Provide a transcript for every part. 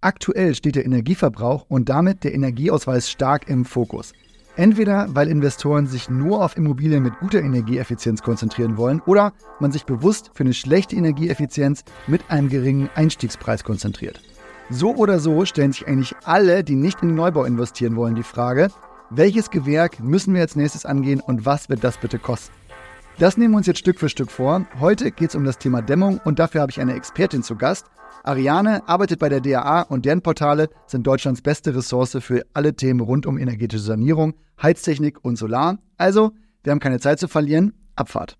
Aktuell steht der Energieverbrauch und damit der Energieausweis stark im Fokus. Entweder weil Investoren sich nur auf Immobilien mit guter Energieeffizienz konzentrieren wollen oder man sich bewusst für eine schlechte Energieeffizienz mit einem geringen Einstiegspreis konzentriert. So oder so stellen sich eigentlich alle, die nicht in den Neubau investieren wollen, die Frage, welches Gewerk müssen wir als nächstes angehen und was wird das bitte kosten? Das nehmen wir uns jetzt Stück für Stück vor. Heute geht es um das Thema Dämmung und dafür habe ich eine Expertin zu Gast. Ariane arbeitet bei der DAA und deren Portale sind Deutschlands beste Ressource für alle Themen rund um energetische Sanierung, Heiztechnik und Solar. Also, wir haben keine Zeit zu verlieren. Abfahrt.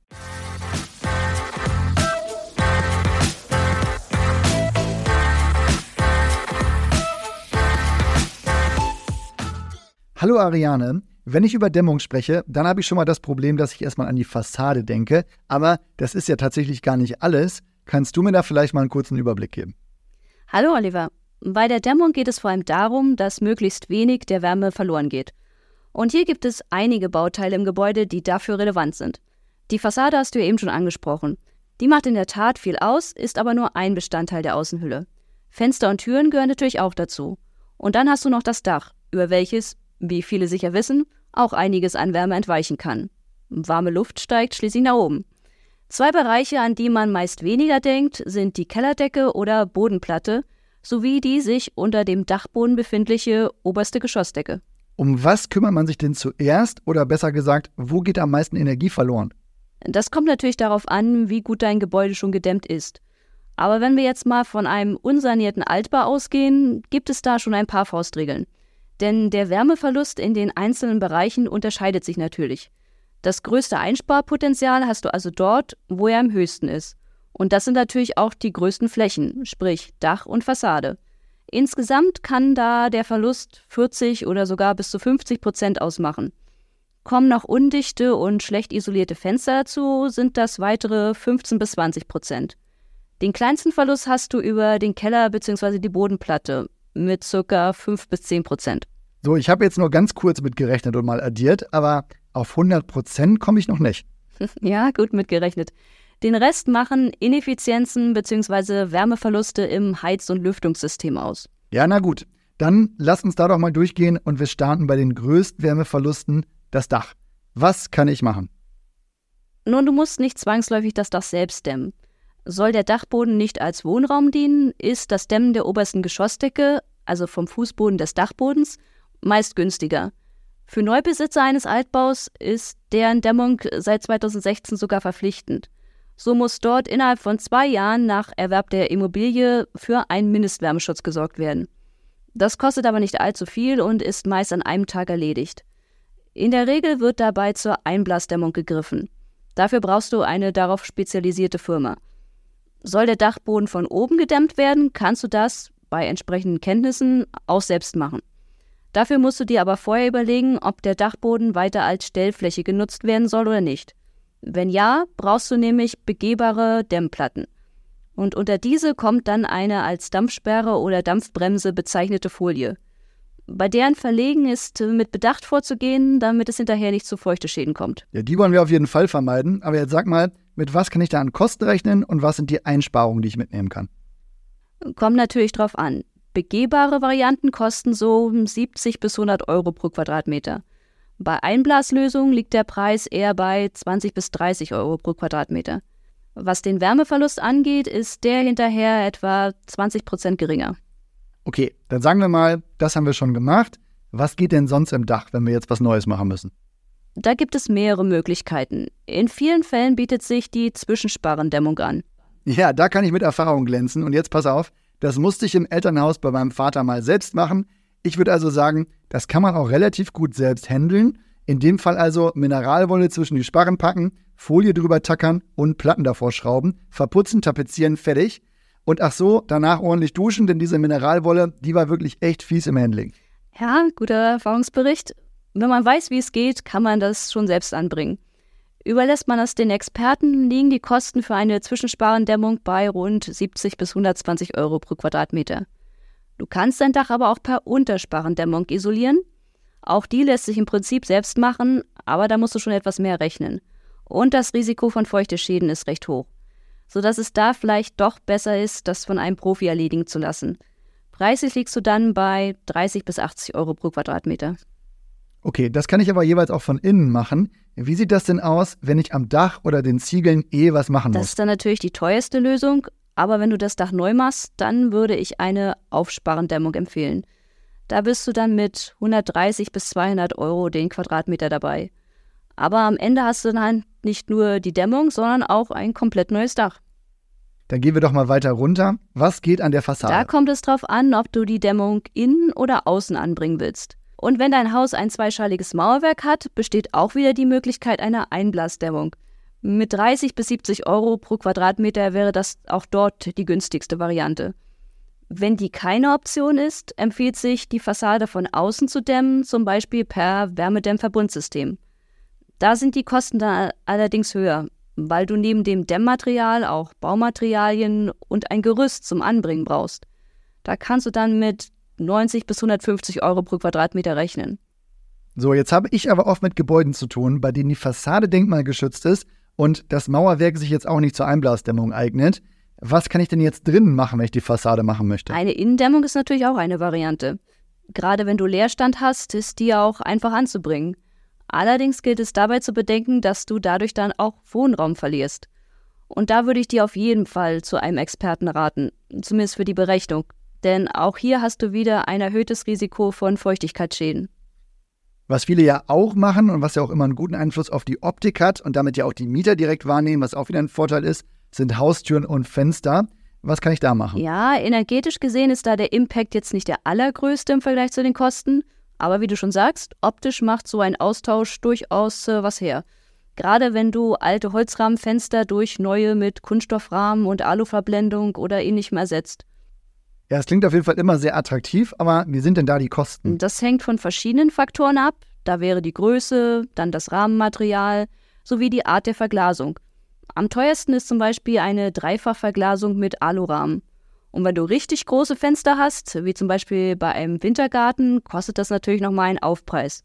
Hallo Ariane, wenn ich über Dämmung spreche, dann habe ich schon mal das Problem, dass ich erstmal an die Fassade denke. Aber das ist ja tatsächlich gar nicht alles. Kannst du mir da vielleicht mal einen kurzen Überblick geben? Hallo Oliver. Bei der Dämmung geht es vor allem darum, dass möglichst wenig der Wärme verloren geht. Und hier gibt es einige Bauteile im Gebäude, die dafür relevant sind. Die Fassade hast du ja eben schon angesprochen. Die macht in der Tat viel aus, ist aber nur ein Bestandteil der Außenhülle. Fenster und Türen gehören natürlich auch dazu. Und dann hast du noch das Dach, über welches, wie viele sicher wissen, auch einiges an Wärme entweichen kann. Warme Luft steigt schließlich nach oben. Zwei Bereiche, an die man meist weniger denkt, sind die Kellerdecke oder Bodenplatte sowie die sich unter dem Dachboden befindliche oberste Geschossdecke. Um was kümmert man sich denn zuerst oder besser gesagt, wo geht am meisten Energie verloren? Das kommt natürlich darauf an, wie gut dein Gebäude schon gedämmt ist. Aber wenn wir jetzt mal von einem unsanierten Altbau ausgehen, gibt es da schon ein paar Faustregeln. Denn der Wärmeverlust in den einzelnen Bereichen unterscheidet sich natürlich. Das größte Einsparpotenzial hast du also dort, wo er am höchsten ist. Und das sind natürlich auch die größten Flächen, sprich Dach und Fassade. Insgesamt kann da der Verlust 40 oder sogar bis zu 50 Prozent ausmachen. Kommen noch undichte und schlecht isolierte Fenster dazu, sind das weitere 15 bis 20 Prozent. Den kleinsten Verlust hast du über den Keller bzw. die Bodenplatte mit ca. 5 bis 10 Prozent. So, ich habe jetzt nur ganz kurz mitgerechnet und mal addiert, aber auf 100 Prozent komme ich noch nicht. ja, gut mitgerechnet. Den Rest machen Ineffizienzen bzw. Wärmeverluste im Heiz- und Lüftungssystem aus. Ja, na gut. Dann lass uns da doch mal durchgehen und wir starten bei den größten Wärmeverlusten, das Dach. Was kann ich machen? Nun, du musst nicht zwangsläufig das Dach selbst dämmen. Soll der Dachboden nicht als Wohnraum dienen, ist das Dämmen der obersten Geschossdecke, also vom Fußboden des Dachbodens, meist günstiger. Für Neubesitzer eines Altbaus ist deren Dämmung seit 2016 sogar verpflichtend. So muss dort innerhalb von zwei Jahren nach Erwerb der Immobilie für einen Mindestwärmeschutz gesorgt werden. Das kostet aber nicht allzu viel und ist meist an einem Tag erledigt. In der Regel wird dabei zur Einblasdämmung gegriffen. Dafür brauchst du eine darauf spezialisierte Firma. Soll der Dachboden von oben gedämmt werden, kannst du das, bei entsprechenden Kenntnissen, auch selbst machen. Dafür musst du dir aber vorher überlegen, ob der Dachboden weiter als Stellfläche genutzt werden soll oder nicht. Wenn ja, brauchst du nämlich begehbare Dämmplatten. Und unter diese kommt dann eine als Dampfsperre oder Dampfbremse bezeichnete Folie. Bei deren Verlegen ist mit Bedacht vorzugehen, damit es hinterher nicht zu feuchte Schäden kommt. Ja, die wollen wir auf jeden Fall vermeiden. Aber jetzt sag mal, mit was kann ich da an Kosten rechnen und was sind die Einsparungen, die ich mitnehmen kann? Kommt natürlich drauf an. Begehbare Varianten kosten so 70 bis 100 Euro pro Quadratmeter. Bei Einblaslösungen liegt der Preis eher bei 20 bis 30 Euro pro Quadratmeter. Was den Wärmeverlust angeht, ist der hinterher etwa 20 Prozent geringer. Okay, dann sagen wir mal, das haben wir schon gemacht. Was geht denn sonst im Dach, wenn wir jetzt was Neues machen müssen? Da gibt es mehrere Möglichkeiten. In vielen Fällen bietet sich die Zwischensparendämmung an. Ja, da kann ich mit Erfahrung glänzen. Und jetzt pass auf, das musste ich im Elternhaus bei meinem Vater mal selbst machen. Ich würde also sagen, das kann man auch relativ gut selbst handeln. In dem Fall also Mineralwolle zwischen die Sparren packen, Folie drüber tackern und Platten davor schrauben, verputzen, tapezieren, fertig. Und ach so, danach ordentlich duschen, denn diese Mineralwolle, die war wirklich echt fies im Handling. Ja, guter Erfahrungsbericht. Wenn man weiß, wie es geht, kann man das schon selbst anbringen. Überlässt man es den Experten, liegen die Kosten für eine Zwischensparendämmung bei rund 70 bis 120 Euro pro Quadratmeter. Du kannst dein Dach aber auch per Untersparendämmung isolieren. Auch die lässt sich im Prinzip selbst machen, aber da musst du schon etwas mehr rechnen. Und das Risiko von feuchte Schäden ist recht hoch, sodass es da vielleicht doch besser ist, das von einem Profi erledigen zu lassen. Preislich liegst du dann bei 30 bis 80 Euro pro Quadratmeter. Okay, das kann ich aber jeweils auch von innen machen. Wie sieht das denn aus, wenn ich am Dach oder den Ziegeln eh was machen muss? Das ist dann natürlich die teuerste Lösung, aber wenn du das Dach neu machst, dann würde ich eine Aufsparendämmung empfehlen. Da bist du dann mit 130 bis 200 Euro den Quadratmeter dabei. Aber am Ende hast du dann nicht nur die Dämmung, sondern auch ein komplett neues Dach. Dann gehen wir doch mal weiter runter. Was geht an der Fassade? Da kommt es drauf an, ob du die Dämmung innen oder außen anbringen willst. Und wenn dein Haus ein zweischaliges Mauerwerk hat, besteht auch wieder die Möglichkeit einer Einblasdämmung. Mit 30 bis 70 Euro pro Quadratmeter wäre das auch dort die günstigste Variante. Wenn die keine Option ist, empfiehlt sich, die Fassade von außen zu dämmen, zum Beispiel per Wärmedämmverbundsystem. Da sind die Kosten dann allerdings höher, weil du neben dem Dämmmaterial auch Baumaterialien und ein Gerüst zum Anbringen brauchst. Da kannst du dann mit 90 bis 150 Euro pro Quadratmeter rechnen. So, jetzt habe ich aber oft mit Gebäuden zu tun, bei denen die Fassade denkmalgeschützt ist und das Mauerwerk sich jetzt auch nicht zur Einblasdämmung eignet. Was kann ich denn jetzt drinnen machen, wenn ich die Fassade machen möchte? Eine Innendämmung ist natürlich auch eine Variante. Gerade wenn du Leerstand hast, ist die auch einfach anzubringen. Allerdings gilt es dabei zu bedenken, dass du dadurch dann auch Wohnraum verlierst. Und da würde ich dir auf jeden Fall zu einem Experten raten, zumindest für die Berechnung. Denn auch hier hast du wieder ein erhöhtes Risiko von Feuchtigkeitsschäden. Was viele ja auch machen und was ja auch immer einen guten Einfluss auf die Optik hat und damit ja auch die Mieter direkt wahrnehmen, was auch wieder ein Vorteil ist, sind Haustüren und Fenster. Was kann ich da machen? Ja, energetisch gesehen ist da der Impact jetzt nicht der allergrößte im Vergleich zu den Kosten. Aber wie du schon sagst, optisch macht so ein Austausch durchaus äh, was her. Gerade wenn du alte Holzrahmenfenster durch neue mit Kunststoffrahmen und Aluverblendung oder ähnlichem ersetzt. Ja, es klingt auf jeden Fall immer sehr attraktiv, aber wie sind denn da die Kosten? Das hängt von verschiedenen Faktoren ab. Da wäre die Größe, dann das Rahmenmaterial sowie die Art der Verglasung. Am teuersten ist zum Beispiel eine Dreifachverglasung mit Alurahmen. Und wenn du richtig große Fenster hast, wie zum Beispiel bei einem Wintergarten, kostet das natürlich nochmal einen Aufpreis.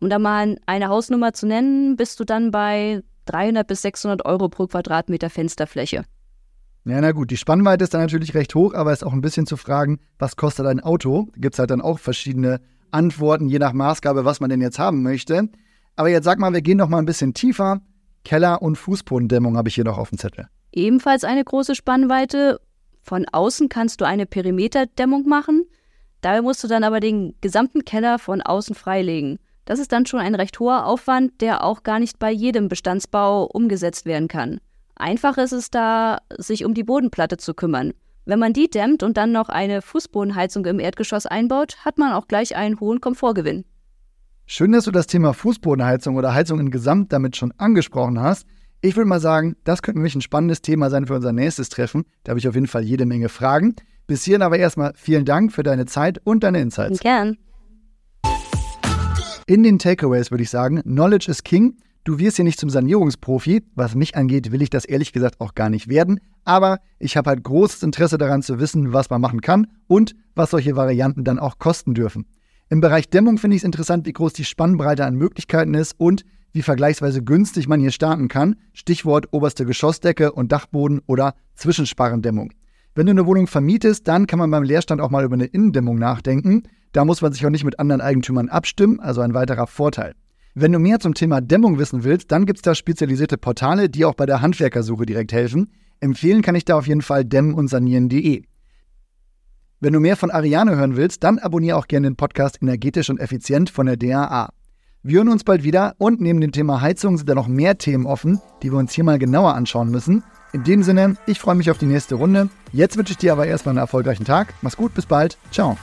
Um da mal eine Hausnummer zu nennen, bist du dann bei 300 bis 600 Euro pro Quadratmeter Fensterfläche. Ja, na gut, die Spannweite ist dann natürlich recht hoch, aber ist auch ein bisschen zu fragen, was kostet ein Auto? Gibt es halt dann auch verschiedene Antworten, je nach Maßgabe, was man denn jetzt haben möchte. Aber jetzt sag mal, wir gehen noch mal ein bisschen tiefer. Keller- und Fußbodendämmung habe ich hier noch auf dem Zettel. Ebenfalls eine große Spannweite. Von außen kannst du eine Perimeterdämmung machen. Dabei musst du dann aber den gesamten Keller von außen freilegen. Das ist dann schon ein recht hoher Aufwand, der auch gar nicht bei jedem Bestandsbau umgesetzt werden kann. Einfach ist es da, sich um die Bodenplatte zu kümmern. Wenn man die dämmt und dann noch eine Fußbodenheizung im Erdgeschoss einbaut, hat man auch gleich einen hohen Komfortgewinn. Schön, dass du das Thema Fußbodenheizung oder Heizung in Gesamt damit schon angesprochen hast. Ich würde mal sagen, das könnte nämlich ein spannendes Thema sein für unser nächstes Treffen. Da habe ich auf jeden Fall jede Menge Fragen. Bis hierhin aber erstmal vielen Dank für deine Zeit und deine Insights. Gern. In den Takeaways würde ich sagen, Knowledge is King. Du wirst hier nicht zum Sanierungsprofi. Was mich angeht, will ich das ehrlich gesagt auch gar nicht werden. Aber ich habe halt großes Interesse daran zu wissen, was man machen kann und was solche Varianten dann auch kosten dürfen. Im Bereich Dämmung finde ich es interessant, wie groß die Spannbreite an Möglichkeiten ist und wie vergleichsweise günstig man hier starten kann. Stichwort oberste Geschossdecke und Dachboden oder Zwischensparrendämmung. Wenn du eine Wohnung vermietest, dann kann man beim Leerstand auch mal über eine Innendämmung nachdenken. Da muss man sich auch nicht mit anderen Eigentümern abstimmen, also ein weiterer Vorteil. Wenn du mehr zum Thema Dämmung wissen willst, dann gibt es da spezialisierte Portale, die auch bei der Handwerkersuche direkt helfen. Empfehlen kann ich da auf jeden Fall dämmen und sanieren.de. Wenn du mehr von Ariane hören willst, dann abonniere auch gerne den Podcast Energetisch und Effizient von der DAA. Wir hören uns bald wieder und neben dem Thema Heizung sind da noch mehr Themen offen, die wir uns hier mal genauer anschauen müssen. In dem Sinne, ich freue mich auf die nächste Runde. Jetzt wünsche ich dir aber erstmal einen erfolgreichen Tag. Mach's gut, bis bald. Ciao.